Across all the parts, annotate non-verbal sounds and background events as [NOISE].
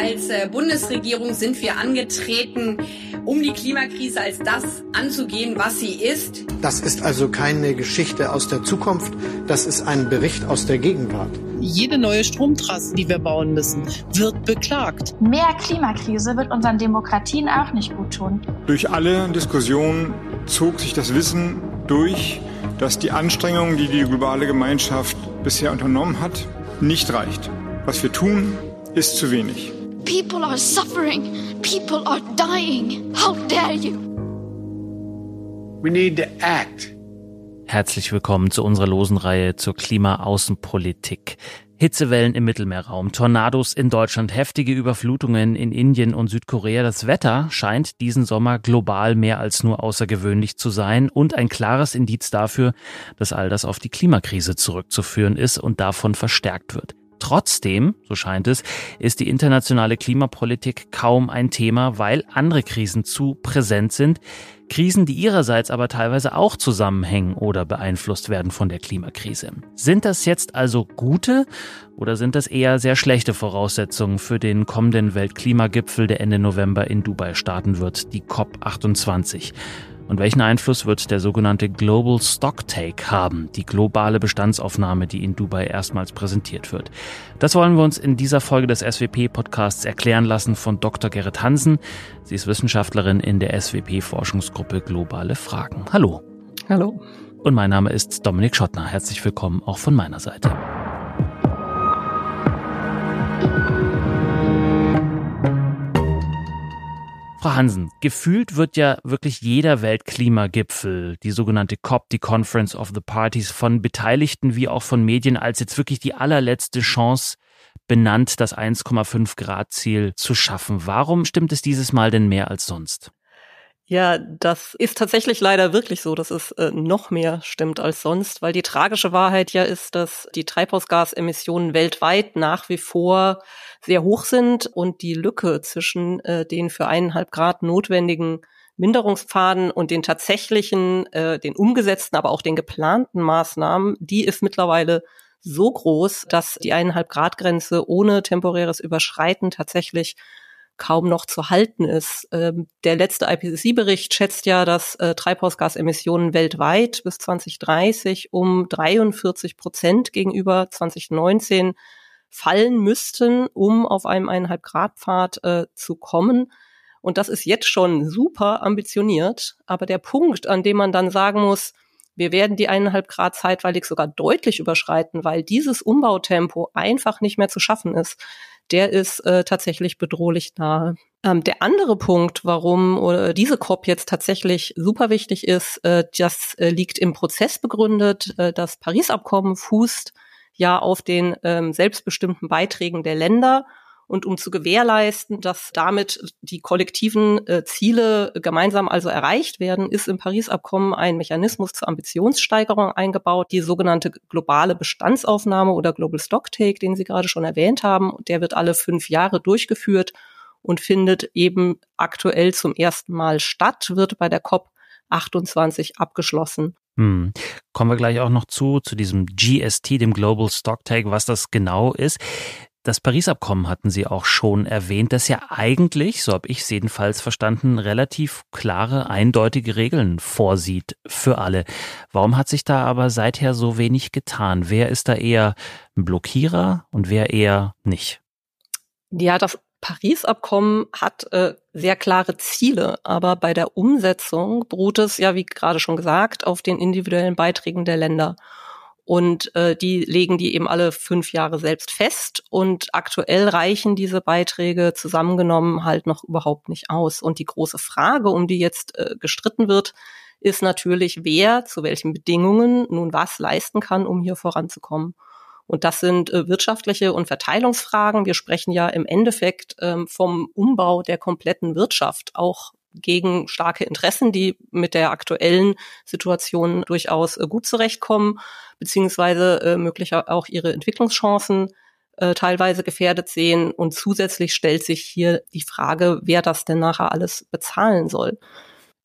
Als äh, Bundesregierung sind wir angetreten, um die Klimakrise als das anzugehen, was sie ist. Das ist also keine Geschichte aus der Zukunft, das ist ein Bericht aus der Gegenwart. Jede neue Stromtrasse, die wir bauen müssen, wird beklagt. Mehr Klimakrise wird unseren Demokratien auch nicht gut tun. Durch alle Diskussionen zog sich das Wissen durch, dass die Anstrengungen, die die globale Gemeinschaft bisher unternommen hat, nicht reicht. Was wir tun, ist zu wenig. People are suffering. People are dying. How dare you? We need to act. Herzlich willkommen zu unserer losen Reihe zur Klimaaußenpolitik. Hitzewellen im Mittelmeerraum, Tornados in Deutschland, heftige Überflutungen in Indien und Südkorea. Das Wetter scheint diesen Sommer global mehr als nur außergewöhnlich zu sein und ein klares Indiz dafür, dass all das auf die Klimakrise zurückzuführen ist und davon verstärkt wird. Trotzdem, so scheint es, ist die internationale Klimapolitik kaum ein Thema, weil andere Krisen zu präsent sind. Krisen, die ihrerseits aber teilweise auch zusammenhängen oder beeinflusst werden von der Klimakrise. Sind das jetzt also gute oder sind das eher sehr schlechte Voraussetzungen für den kommenden Weltklimagipfel, der Ende November in Dubai starten wird, die COP28? Und welchen Einfluss wird der sogenannte Global Stocktake haben, die globale Bestandsaufnahme, die in Dubai erstmals präsentiert wird? Das wollen wir uns in dieser Folge des SWP-Podcasts erklären lassen von Dr. Gerrit Hansen. Sie ist Wissenschaftlerin in der SWP-Forschungsgruppe Globale Fragen. Hallo. Hallo. Und mein Name ist Dominik Schottner. Herzlich willkommen auch von meiner Seite. Frau Hansen, gefühlt wird ja wirklich jeder Weltklimagipfel, die sogenannte COP, die Conference of the Parties, von Beteiligten wie auch von Medien als jetzt wirklich die allerletzte Chance benannt, das 1,5 Grad Ziel zu schaffen. Warum stimmt es dieses Mal denn mehr als sonst? Ja, das ist tatsächlich leider wirklich so, dass es äh, noch mehr stimmt als sonst, weil die tragische Wahrheit ja ist, dass die Treibhausgasemissionen weltweit nach wie vor sehr hoch sind und die Lücke zwischen äh, den für eineinhalb Grad notwendigen Minderungspfaden und den tatsächlichen, äh, den umgesetzten, aber auch den geplanten Maßnahmen, die ist mittlerweile so groß, dass die eineinhalb Grad Grenze ohne temporäres Überschreiten tatsächlich kaum noch zu halten ist. Ähm, der letzte IPCC-Bericht schätzt ja, dass äh, Treibhausgasemissionen weltweit bis 2030 um 43 Prozent gegenüber 2019 fallen müssten, um auf einem eineinhalb Grad Pfad äh, zu kommen. Und das ist jetzt schon super ambitioniert. Aber der Punkt, an dem man dann sagen muss, wir werden die eineinhalb Grad zeitweilig sogar deutlich überschreiten, weil dieses Umbautempo einfach nicht mehr zu schaffen ist der ist äh, tatsächlich bedrohlich nahe. Ähm, der andere Punkt, warum oder diese COP jetzt tatsächlich super wichtig ist, äh, das äh, liegt im Prozess begründet. Äh, das Paris-Abkommen fußt ja auf den ähm, selbstbestimmten Beiträgen der Länder und um zu gewährleisten, dass damit die kollektiven äh, Ziele gemeinsam also erreicht werden, ist im Paris-Abkommen ein Mechanismus zur Ambitionssteigerung eingebaut, die sogenannte globale Bestandsaufnahme oder Global Stocktake, den Sie gerade schon erwähnt haben. Der wird alle fünf Jahre durchgeführt und findet eben aktuell zum ersten Mal statt, wird bei der COP 28 abgeschlossen. Hm. Kommen wir gleich auch noch zu, zu diesem GST, dem Global Stocktake, was das genau ist. Das Paris-Abkommen hatten Sie auch schon erwähnt, das ja eigentlich, so habe ich es jedenfalls verstanden, relativ klare, eindeutige Regeln vorsieht für alle. Warum hat sich da aber seither so wenig getan? Wer ist da eher ein Blockierer und wer eher nicht? Ja, das Paris-Abkommen hat äh, sehr klare Ziele, aber bei der Umsetzung beruht es ja, wie gerade schon gesagt, auf den individuellen Beiträgen der Länder. Und äh, die legen die eben alle fünf Jahre selbst fest. Und aktuell reichen diese Beiträge zusammengenommen halt noch überhaupt nicht aus. Und die große Frage, um die jetzt äh, gestritten wird, ist natürlich, wer zu welchen Bedingungen nun was leisten kann, um hier voranzukommen. Und das sind äh, wirtschaftliche und Verteilungsfragen. Wir sprechen ja im Endeffekt ähm, vom Umbau der kompletten Wirtschaft, auch gegen starke Interessen, die mit der aktuellen Situation durchaus äh, gut zurechtkommen, beziehungsweise äh, möglicher auch ihre Entwicklungschancen äh, teilweise gefährdet sehen. Und zusätzlich stellt sich hier die Frage, wer das denn nachher alles bezahlen soll.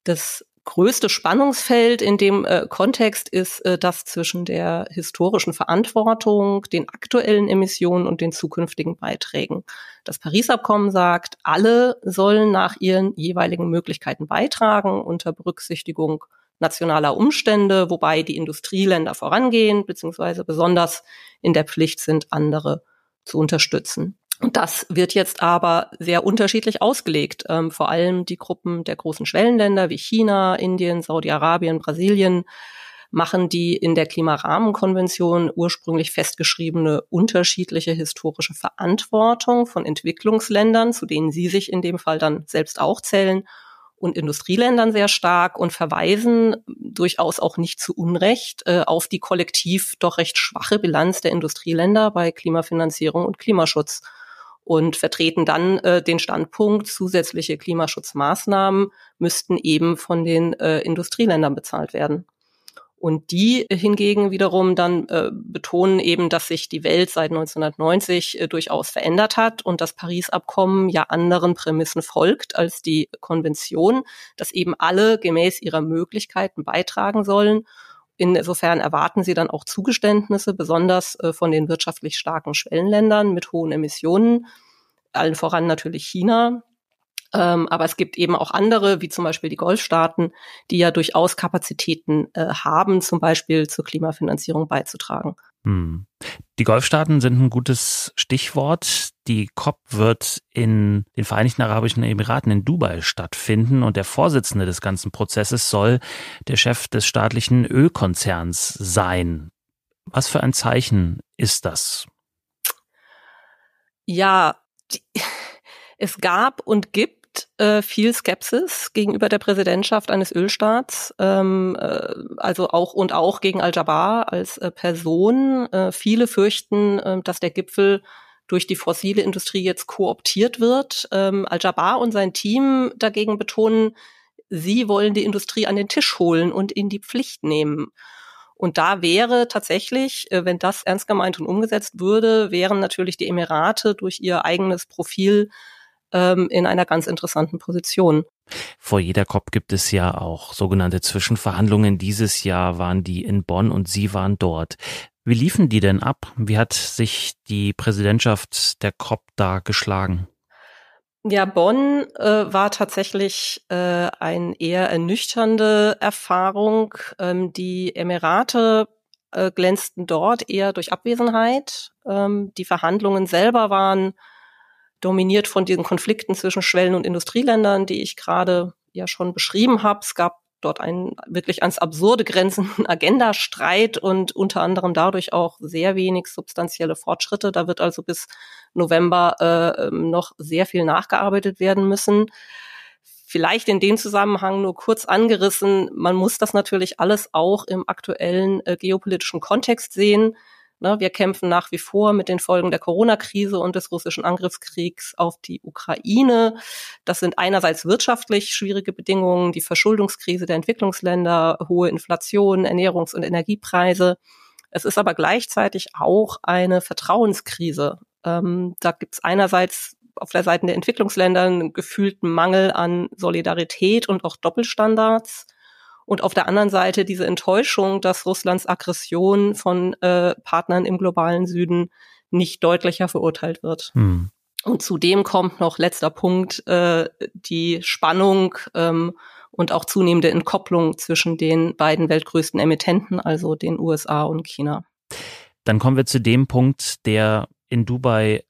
Das größte Spannungsfeld in dem äh, Kontext ist äh, das zwischen der historischen Verantwortung, den aktuellen Emissionen und den zukünftigen Beiträgen. Das Paris-Abkommen sagt, alle sollen nach ihren jeweiligen Möglichkeiten beitragen unter Berücksichtigung nationaler Umstände, wobei die Industrieländer vorangehen, beziehungsweise besonders in der Pflicht sind, andere zu unterstützen. Das wird jetzt aber sehr unterschiedlich ausgelegt. Ähm, vor allem die Gruppen der großen Schwellenländer wie China, Indien, Saudi-Arabien, Brasilien machen die in der Klimarahmenkonvention ursprünglich festgeschriebene unterschiedliche historische Verantwortung von Entwicklungsländern, zu denen sie sich in dem Fall dann selbst auch zählen, und Industrieländern sehr stark und verweisen durchaus auch nicht zu Unrecht äh, auf die kollektiv doch recht schwache Bilanz der Industrieländer bei Klimafinanzierung und Klimaschutz und vertreten dann äh, den Standpunkt, zusätzliche Klimaschutzmaßnahmen müssten eben von den äh, Industrieländern bezahlt werden. Und die hingegen wiederum dann äh, betonen eben, dass sich die Welt seit 1990 äh, durchaus verändert hat und das Paris-Abkommen ja anderen Prämissen folgt als die Konvention, dass eben alle gemäß ihrer Möglichkeiten beitragen sollen. Insofern erwarten sie dann auch Zugeständnisse, besonders äh, von den wirtschaftlich starken Schwellenländern mit hohen Emissionen, allen voran natürlich China, ähm, aber es gibt eben auch andere, wie zum Beispiel die Golfstaaten, die ja durchaus Kapazitäten äh, haben, zum Beispiel zur Klimafinanzierung beizutragen. Hm. Die Golfstaaten sind ein gutes Stichwort. Die COP wird in den Vereinigten Arabischen Emiraten in Dubai stattfinden und der Vorsitzende des ganzen Prozesses soll der Chef des staatlichen Ölkonzerns sein. Was für ein Zeichen ist das? Ja, die, [LAUGHS] es gab und gibt äh, viel Skepsis gegenüber der Präsidentschaft eines Ölstaats, ähm, äh, also auch und auch gegen Al-Jabar als äh, Person. Äh, viele fürchten, äh, dass der Gipfel durch die fossile Industrie jetzt kooptiert wird. Ähm, Al-Jabar und sein Team dagegen betonen, sie wollen die Industrie an den Tisch holen und in die Pflicht nehmen. Und da wäre tatsächlich, äh, wenn das ernst gemeint und umgesetzt würde, wären natürlich die Emirate durch ihr eigenes Profil ähm, in einer ganz interessanten Position. Vor jeder COP gibt es ja auch sogenannte Zwischenverhandlungen. Dieses Jahr waren die in Bonn und Sie waren dort. Wie liefen die denn ab? Wie hat sich die Präsidentschaft der COP da geschlagen? Ja, Bonn äh, war tatsächlich äh, eine eher ernüchternde Erfahrung. Ähm, die Emirate äh, glänzten dort eher durch Abwesenheit. Ähm, die Verhandlungen selber waren dominiert von diesen Konflikten zwischen Schwellen- und Industrieländern, die ich gerade ja schon beschrieben habe. Es gab dort einen wirklich ans absurde grenzenden [LAUGHS] Agendastreit und unter anderem dadurch auch sehr wenig substanzielle Fortschritte. Da wird also bis November äh, ähm, noch sehr viel nachgearbeitet werden müssen. Vielleicht in dem Zusammenhang nur kurz angerissen, man muss das natürlich alles auch im aktuellen äh, geopolitischen Kontext sehen. Ne, wir kämpfen nach wie vor mit den Folgen der Corona-Krise und des russischen Angriffskriegs auf die Ukraine. Das sind einerseits wirtschaftlich schwierige Bedingungen, die Verschuldungskrise der Entwicklungsländer, hohe Inflation, Ernährungs- und Energiepreise. Es ist aber gleichzeitig auch eine Vertrauenskrise. Ähm, da gibt es einerseits auf der Seite der Entwicklungsländer einen gefühlten Mangel an Solidarität und auch Doppelstandards und auf der anderen Seite diese Enttäuschung, dass Russlands Aggression von äh, Partnern im globalen Süden nicht deutlicher verurteilt wird. Hm. Und zudem kommt noch letzter Punkt äh, die Spannung ähm, und auch zunehmende Entkopplung zwischen den beiden weltgrößten Emittenten, also den USA und China. Dann kommen wir zu dem Punkt, der in Dubai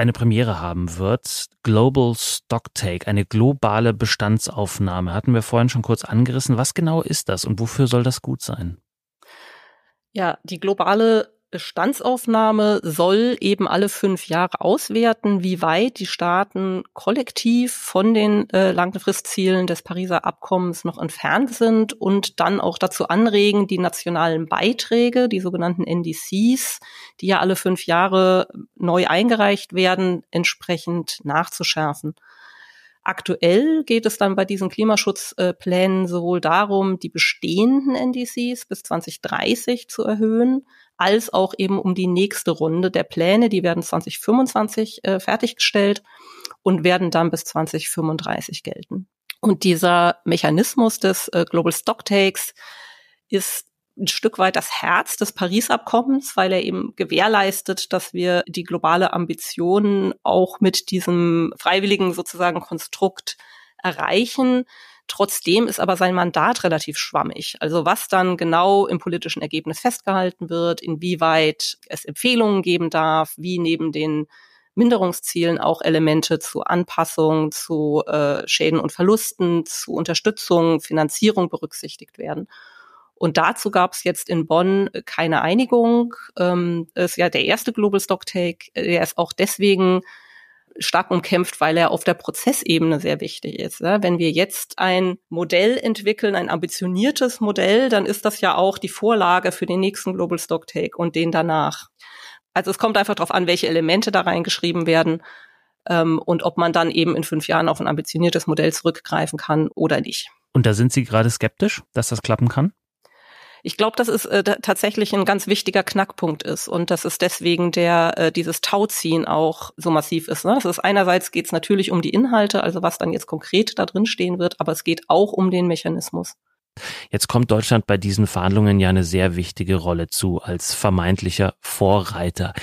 eine Premiere haben wird. Global Stocktake, eine globale Bestandsaufnahme. Hatten wir vorhin schon kurz angerissen. Was genau ist das und wofür soll das gut sein? Ja, die globale Bestandsaufnahme soll eben alle fünf Jahre auswerten, wie weit die Staaten kollektiv von den äh, Langfristzielen des Pariser Abkommens noch entfernt sind und dann auch dazu anregen, die nationalen Beiträge, die sogenannten NDCs, die ja alle fünf Jahre neu eingereicht werden, entsprechend nachzuschärfen. Aktuell geht es dann bei diesen Klimaschutzplänen sowohl darum, die bestehenden NDCs bis 2030 zu erhöhen, als auch eben um die nächste Runde der Pläne. Die werden 2025 äh, fertiggestellt und werden dann bis 2035 gelten. Und dieser Mechanismus des äh, Global Stocktakes ist ein Stück weit das Herz des Paris-Abkommens, weil er eben gewährleistet, dass wir die globale Ambition auch mit diesem freiwilligen sozusagen Konstrukt erreichen. Trotzdem ist aber sein Mandat relativ schwammig. Also was dann genau im politischen Ergebnis festgehalten wird, inwieweit es Empfehlungen geben darf, wie neben den Minderungszielen auch Elemente zu Anpassung, zu äh, Schäden und Verlusten, zu Unterstützung, Finanzierung berücksichtigt werden. Und dazu gab es jetzt in Bonn keine Einigung. Ähm, ist ja der erste Global Stocktake. Der ist auch deswegen stark umkämpft, weil er auf der Prozessebene sehr wichtig ist. Wenn wir jetzt ein Modell entwickeln, ein ambitioniertes Modell, dann ist das ja auch die Vorlage für den nächsten Global Stocktake und den danach. Also es kommt einfach darauf an, welche Elemente da reingeschrieben werden ähm, und ob man dann eben in fünf Jahren auf ein ambitioniertes Modell zurückgreifen kann oder nicht. Und da sind Sie gerade skeptisch, dass das klappen kann? Ich glaube, dass es äh, tatsächlich ein ganz wichtiger Knackpunkt ist und dass es deswegen der äh, dieses Tauziehen auch so massiv ist. Ne? Das ist einerseits geht es natürlich um die Inhalte, also was dann jetzt konkret da drin stehen wird, aber es geht auch um den Mechanismus. Jetzt kommt Deutschland bei diesen Verhandlungen ja eine sehr wichtige Rolle zu als vermeintlicher Vorreiter.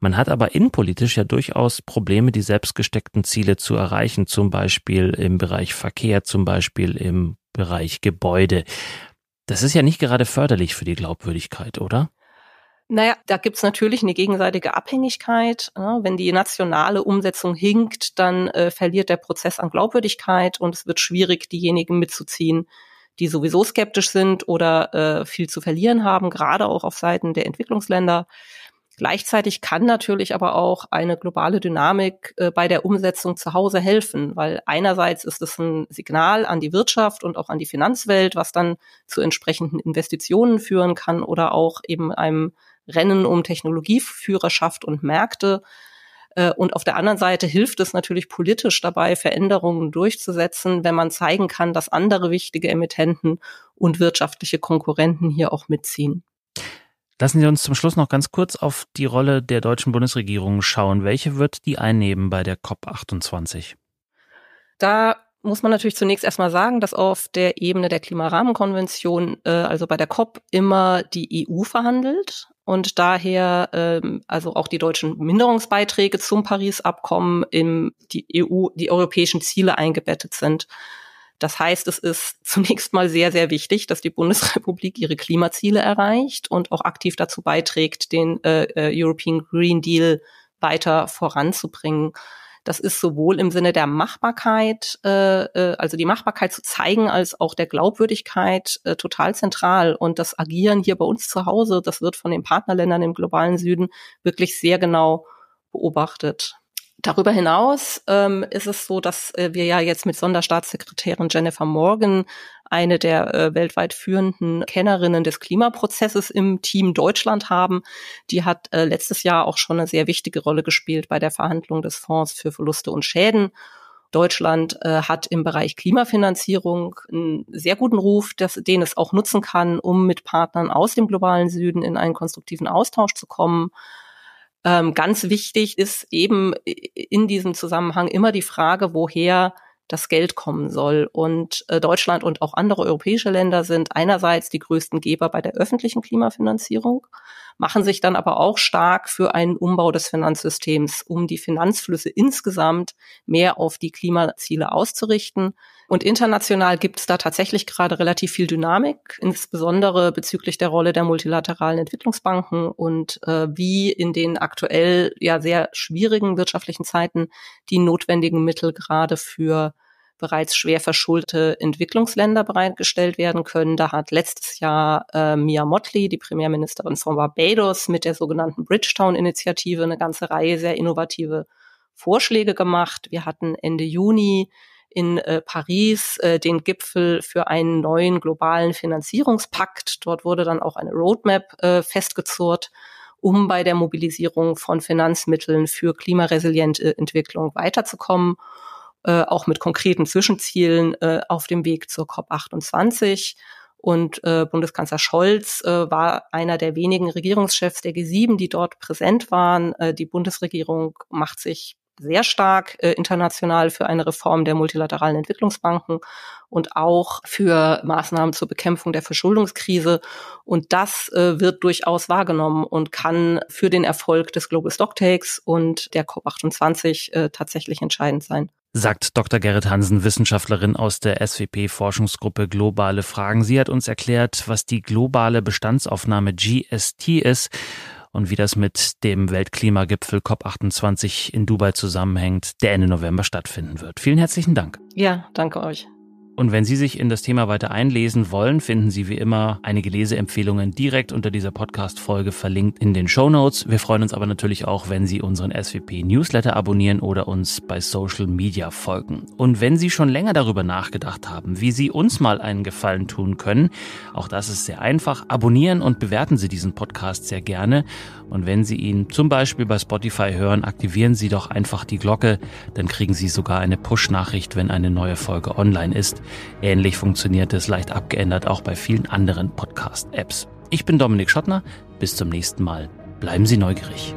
Man hat aber innenpolitisch ja durchaus Probleme, die selbstgesteckten Ziele zu erreichen, zum Beispiel im Bereich Verkehr, zum Beispiel im Bereich Gebäude. Das ist ja nicht gerade förderlich für die Glaubwürdigkeit, oder? Naja, da gibt's natürlich eine gegenseitige Abhängigkeit. Wenn die nationale Umsetzung hinkt, dann äh, verliert der Prozess an Glaubwürdigkeit und es wird schwierig, diejenigen mitzuziehen, die sowieso skeptisch sind oder äh, viel zu verlieren haben, gerade auch auf Seiten der Entwicklungsländer. Gleichzeitig kann natürlich aber auch eine globale Dynamik äh, bei der Umsetzung zu Hause helfen, weil einerseits ist es ein Signal an die Wirtschaft und auch an die Finanzwelt, was dann zu entsprechenden Investitionen führen kann oder auch eben einem Rennen um Technologieführerschaft und Märkte. Äh, und auf der anderen Seite hilft es natürlich politisch dabei, Veränderungen durchzusetzen, wenn man zeigen kann, dass andere wichtige Emittenten und wirtschaftliche Konkurrenten hier auch mitziehen. Lassen Sie uns zum Schluss noch ganz kurz auf die Rolle der deutschen Bundesregierung schauen. Welche wird die einnehmen bei der COP28? Da muss man natürlich zunächst erstmal sagen, dass auf der Ebene der Klimarahmenkonvention, äh, also bei der COP, immer die EU verhandelt und daher ähm, also auch die deutschen Minderungsbeiträge zum Paris-Abkommen in die EU, die europäischen Ziele eingebettet sind. Das heißt, es ist [LAUGHS] zunächst mal sehr, sehr wichtig, dass die Bundesrepublik ihre Klimaziele erreicht und auch aktiv dazu beiträgt, den äh, äh, European Green Deal weiter voranzubringen. Das ist sowohl im Sinne der Machbarkeit, äh, äh, also die Machbarkeit zu zeigen, als auch der Glaubwürdigkeit äh, total zentral. Und das Agieren hier bei uns zu Hause, das wird von den Partnerländern im globalen Süden wirklich sehr genau beobachtet. Darüber hinaus ähm, ist es so, dass äh, wir ja jetzt mit Sonderstaatssekretärin Jennifer Morgan eine der äh, weltweit führenden Kennerinnen des Klimaprozesses im Team Deutschland haben. Die hat äh, letztes Jahr auch schon eine sehr wichtige Rolle gespielt bei der Verhandlung des Fonds für Verluste und Schäden. Deutschland äh, hat im Bereich Klimafinanzierung einen sehr guten Ruf, dass, den es auch nutzen kann, um mit Partnern aus dem globalen Süden in einen konstruktiven Austausch zu kommen. Ähm, ganz wichtig ist eben in diesem Zusammenhang immer die Frage, woher das Geld kommen soll. Und äh, Deutschland und auch andere europäische Länder sind einerseits die größten Geber bei der öffentlichen Klimafinanzierung, machen sich dann aber auch stark für einen Umbau des Finanzsystems, um die Finanzflüsse insgesamt mehr auf die Klimaziele auszurichten. Und international gibt es da tatsächlich gerade relativ viel Dynamik, insbesondere bezüglich der Rolle der multilateralen Entwicklungsbanken und äh, wie in den aktuell ja sehr schwierigen wirtschaftlichen Zeiten die notwendigen Mittel gerade für bereits schwer verschuldete Entwicklungsländer bereitgestellt werden können. Da hat letztes Jahr äh, Mia Motley, die Premierministerin von Barbados, mit der sogenannten Bridgetown-Initiative eine ganze Reihe sehr innovative Vorschläge gemacht. Wir hatten Ende Juni in äh, Paris äh, den Gipfel für einen neuen globalen Finanzierungspakt. Dort wurde dann auch eine Roadmap äh, festgezurrt, um bei der Mobilisierung von Finanzmitteln für klimaresiliente Entwicklung weiterzukommen. Äh, auch mit konkreten Zwischenzielen äh, auf dem Weg zur COP28. Und äh, Bundeskanzler Scholz äh, war einer der wenigen Regierungschefs der G7, die dort präsent waren. Äh, die Bundesregierung macht sich sehr stark äh, international für eine Reform der multilateralen Entwicklungsbanken und auch für Maßnahmen zur Bekämpfung der Verschuldungskrise. Und das äh, wird durchaus wahrgenommen und kann für den Erfolg des Global Stocktakes und der COP28 äh, tatsächlich entscheidend sein sagt Dr. Gerrit Hansen, Wissenschaftlerin aus der SWP-Forschungsgruppe Globale Fragen. Sie hat uns erklärt, was die globale Bestandsaufnahme GST ist und wie das mit dem Weltklimagipfel COP28 in Dubai zusammenhängt, der Ende November stattfinden wird. Vielen herzlichen Dank. Ja, danke euch. Und wenn Sie sich in das Thema weiter einlesen wollen, finden Sie wie immer einige Leseempfehlungen direkt unter dieser Podcast-Folge verlinkt in den Show Notes. Wir freuen uns aber natürlich auch, wenn Sie unseren SWP-Newsletter abonnieren oder uns bei Social Media folgen. Und wenn Sie schon länger darüber nachgedacht haben, wie Sie uns mal einen Gefallen tun können, auch das ist sehr einfach. Abonnieren und bewerten Sie diesen Podcast sehr gerne. Und wenn Sie ihn zum Beispiel bei Spotify hören, aktivieren Sie doch einfach die Glocke. Dann kriegen Sie sogar eine Push-Nachricht, wenn eine neue Folge online ist. Ähnlich funktioniert es leicht abgeändert auch bei vielen anderen Podcast-Apps. Ich bin Dominik Schottner. Bis zum nächsten Mal. Bleiben Sie neugierig.